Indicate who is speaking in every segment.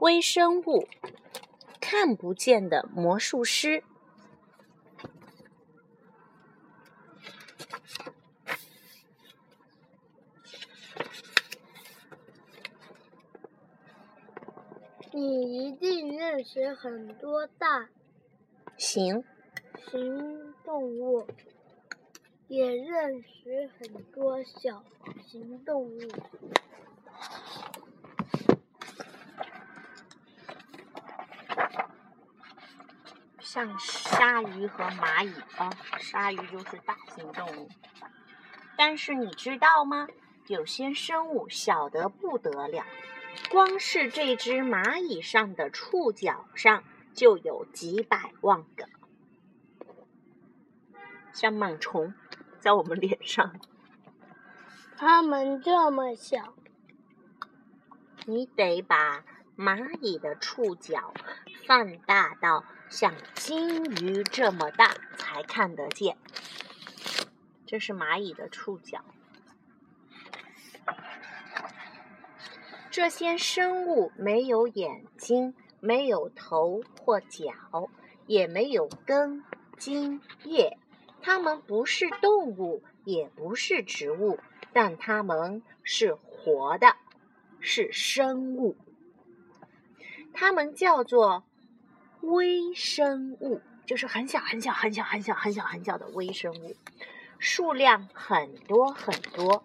Speaker 1: 微生物，看不见的魔术师。
Speaker 2: 你一定认识很多大
Speaker 1: 型
Speaker 2: 型动物，也认识很多小型动物。
Speaker 1: 像鲨鱼和蚂蚁啊，鲨鱼就是大型动物。但是你知道吗？有些生物小得不得了，光是这只蚂蚁上的触角上就有几百万个，像螨虫在我们脸上。
Speaker 2: 它们这么小，
Speaker 1: 你得把蚂蚁的触角放大到。像金鱼这么大才看得见，这是蚂蚁的触角。这些生物没有眼睛，没有头或脚，也没有根、茎、叶。它们不是动物，也不是植物，但它们是活的，是生物。它们叫做。微生物就是很小很小很小很小很小很小的微生物，数量很多很多。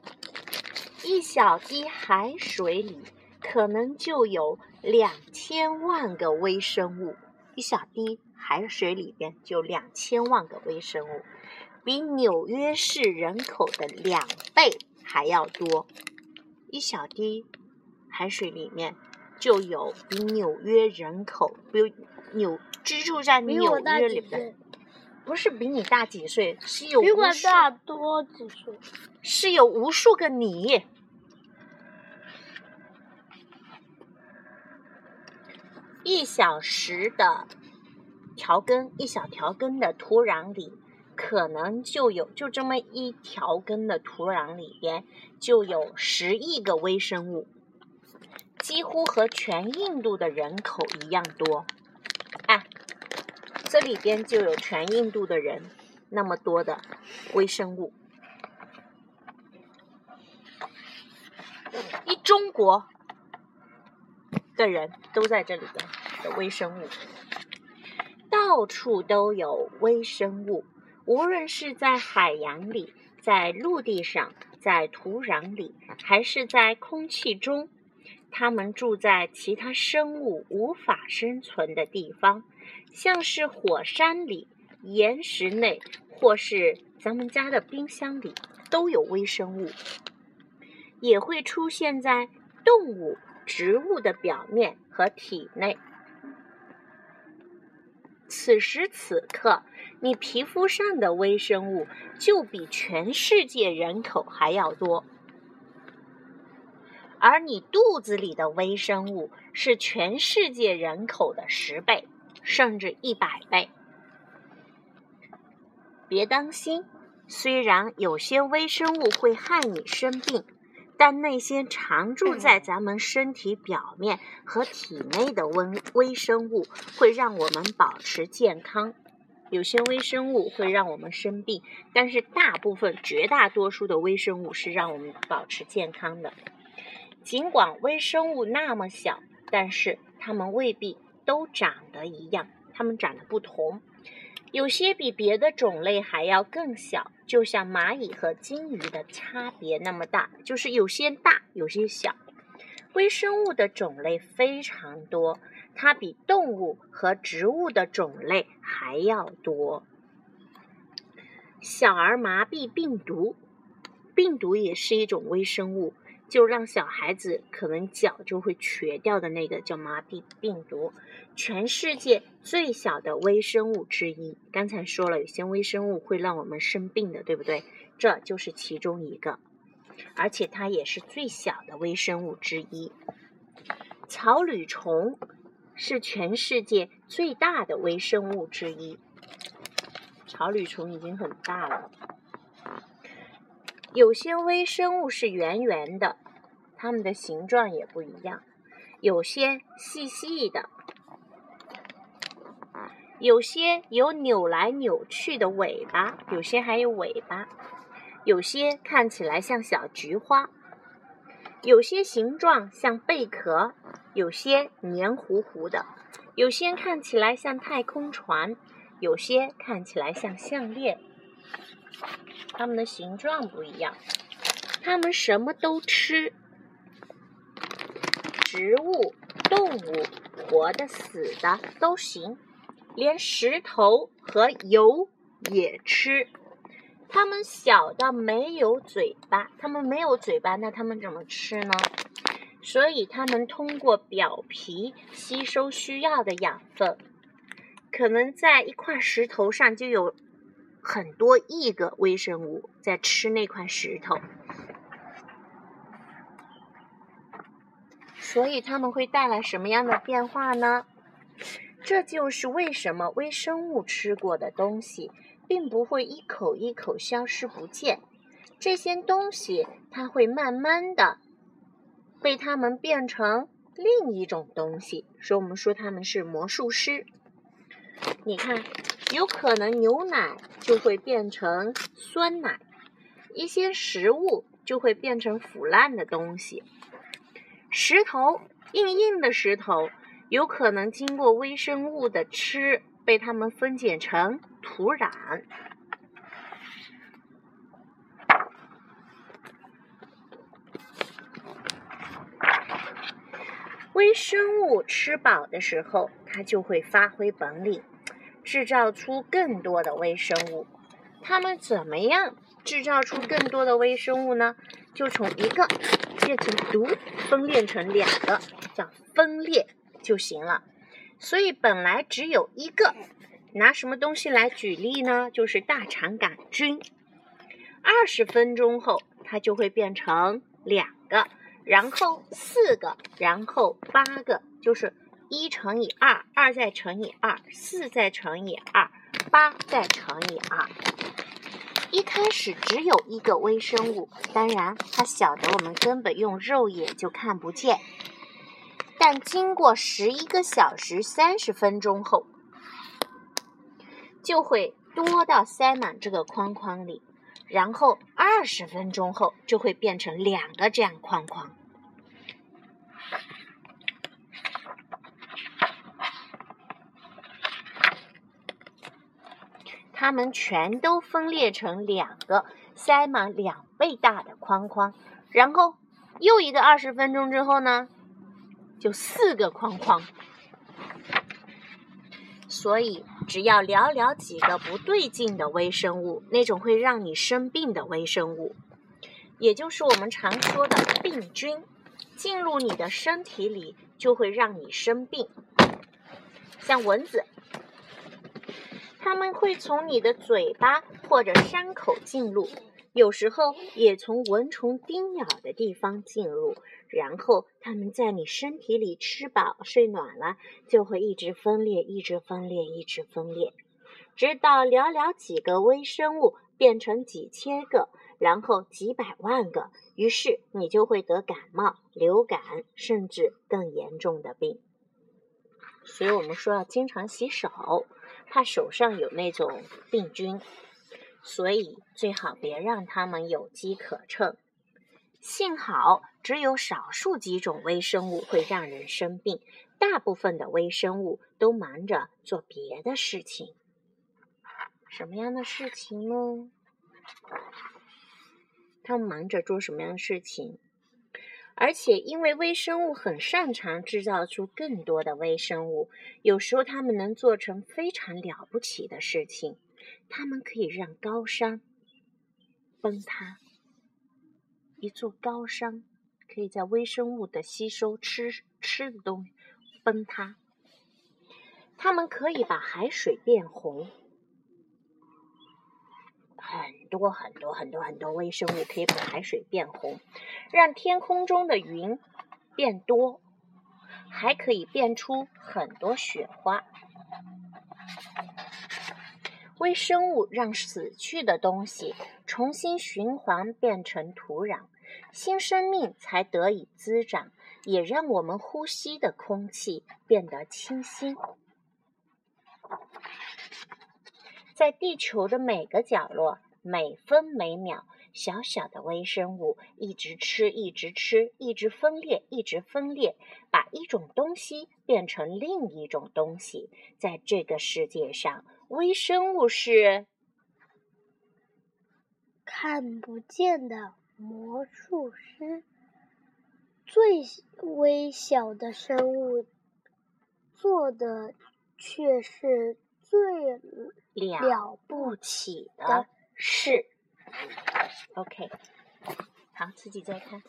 Speaker 1: 一小滴海水里可能就有两千万个微生物，一小滴海水里边就两千万个微生物，比纽约市人口的两倍还要多。一小滴海水里面就有比纽约人口比。纽居住在纽约里的，不是比你大几岁，是有
Speaker 2: 比我大多几岁，
Speaker 1: 是有无数个你。一小时的调羹，一小条羹的土壤里，可能就有就这么一条羹的土壤里边，就有十亿个微生物，几乎和全印度的人口一样多。哎，这里边就有全印度的人那么多的微生物，一中国的人都在这里边的微生物，到处都有微生物，无论是在海洋里、在陆地上、在土壤里，还是在空气中。它们住在其他生物无法生存的地方，像是火山里、岩石内，或是咱们家的冰箱里，都有微生物。也会出现在动物、植物的表面和体内。此时此刻，你皮肤上的微生物就比全世界人口还要多。而你肚子里的微生物是全世界人口的十倍，甚至一百倍。别担心，虽然有些微生物会害你生病，但那些常住在咱们身体表面和体内的微微生物会让我们保持健康。有些微生物会让我们生病，但是大部分、绝大多数的微生物是让我们保持健康的。尽管微生物那么小，但是它们未必都长得一样，它们长得不同。有些比别的种类还要更小，就像蚂蚁和金鱼的差别那么大，就是有些大，有些小。微生物的种类非常多，它比动物和植物的种类还要多。小儿麻痹病毒，病毒也是一种微生物。就让小孩子可能脚就会瘸掉的那个叫麻痹病毒，全世界最小的微生物之一。刚才说了，有些微生物会让我们生病的，对不对？这就是其中一个，而且它也是最小的微生物之一。草履虫是全世界最大的微生物之一。草履虫已经很大了。有些微生物是圆圆的，它们的形状也不一样。有些细细的，有些有扭来扭去的尾巴，有些还有尾巴，有些看起来像小菊花，有些形状像贝壳，有些黏糊糊的，有些看起来像太空船，有些看起来像项链。它们的形状不一样，它们什么都吃。植物、动物，活的、死的都行，连石头和油也吃。它们小到没有嘴巴，它们没有嘴巴，那它们怎么吃呢？所以它们通过表皮吸收需要的养分。可能在一块石头上就有很多亿个微生物在吃那块石头。所以它们会带来什么样的变化呢？这就是为什么微生物吃过的东西，并不会一口一口消失不见。这些东西它会慢慢的被它们变成另一种东西，所以我们说它们是魔术师。你看，有可能牛奶就会变成酸奶，一些食物就会变成腐烂的东西。石头硬硬的石头，有可能经过微生物的吃，被它们分解成土壤。微生物吃饱的时候，它就会发挥本领，制造出更多的微生物。它们怎么样制造出更多的微生物呢？就从一个。变成毒，分裂成两个，叫分裂就行了。所以本来只有一个，拿什么东西来举例呢？就是大肠杆菌。二十分钟后，它就会变成两个，然后四个，然后八个，就是一乘以二，二再乘以二，四再乘以二，八再乘以二。一开始只有一个微生物，当然它小的我们根本用肉眼就看不见。但经过十一个小时三十分钟后，就会多到塞满这个框框里，然后二十分钟后就会变成两个这样框框。它们全都分裂成两个塞满两倍大的框框，然后又一个二十分钟之后呢，就四个框框。所以，只要寥寥几个不对劲的微生物，那种会让你生病的微生物，也就是我们常说的病菌，进入你的身体里，就会让你生病，像蚊子。它们会从你的嘴巴或者伤口进入，有时候也从蚊虫叮咬的地方进入。然后它们在你身体里吃饱睡暖了，就会一直分裂，一直分裂，一直分裂，直到寥寥几个微生物变成几千个，然后几百万个，于是你就会得感冒、流感，甚至更严重的病。所以我们说要经常洗手。怕手上有那种病菌，所以最好别让它们有机可乘。幸好只有少数几种微生物会让人生病，大部分的微生物都忙着做别的事情。什么样的事情呢？他们忙着做什么样的事情？而且，因为微生物很擅长制造出更多的微生物，有时候它们能做成非常了不起的事情。它们可以让高山崩塌，一座高山可以在微生物的吸收吃吃的东西崩塌。它们可以把海水变红。很多很多很多很多微生物可以把海水变红，让天空中的云变多，还可以变出很多雪花。微生物让死去的东西重新循环变成土壤，新生命才得以滋长。也让我们呼吸的空气变得清新。在地球的每个角落，每分每秒，小小的微生物一直吃，一直吃，一直分裂，一直分裂，把一种东西变成另一种东西。在这个世界上，微生物是
Speaker 2: 看不见的魔术师。最微小的生物做的却是最了不起的事。
Speaker 1: OK，好，自己再看。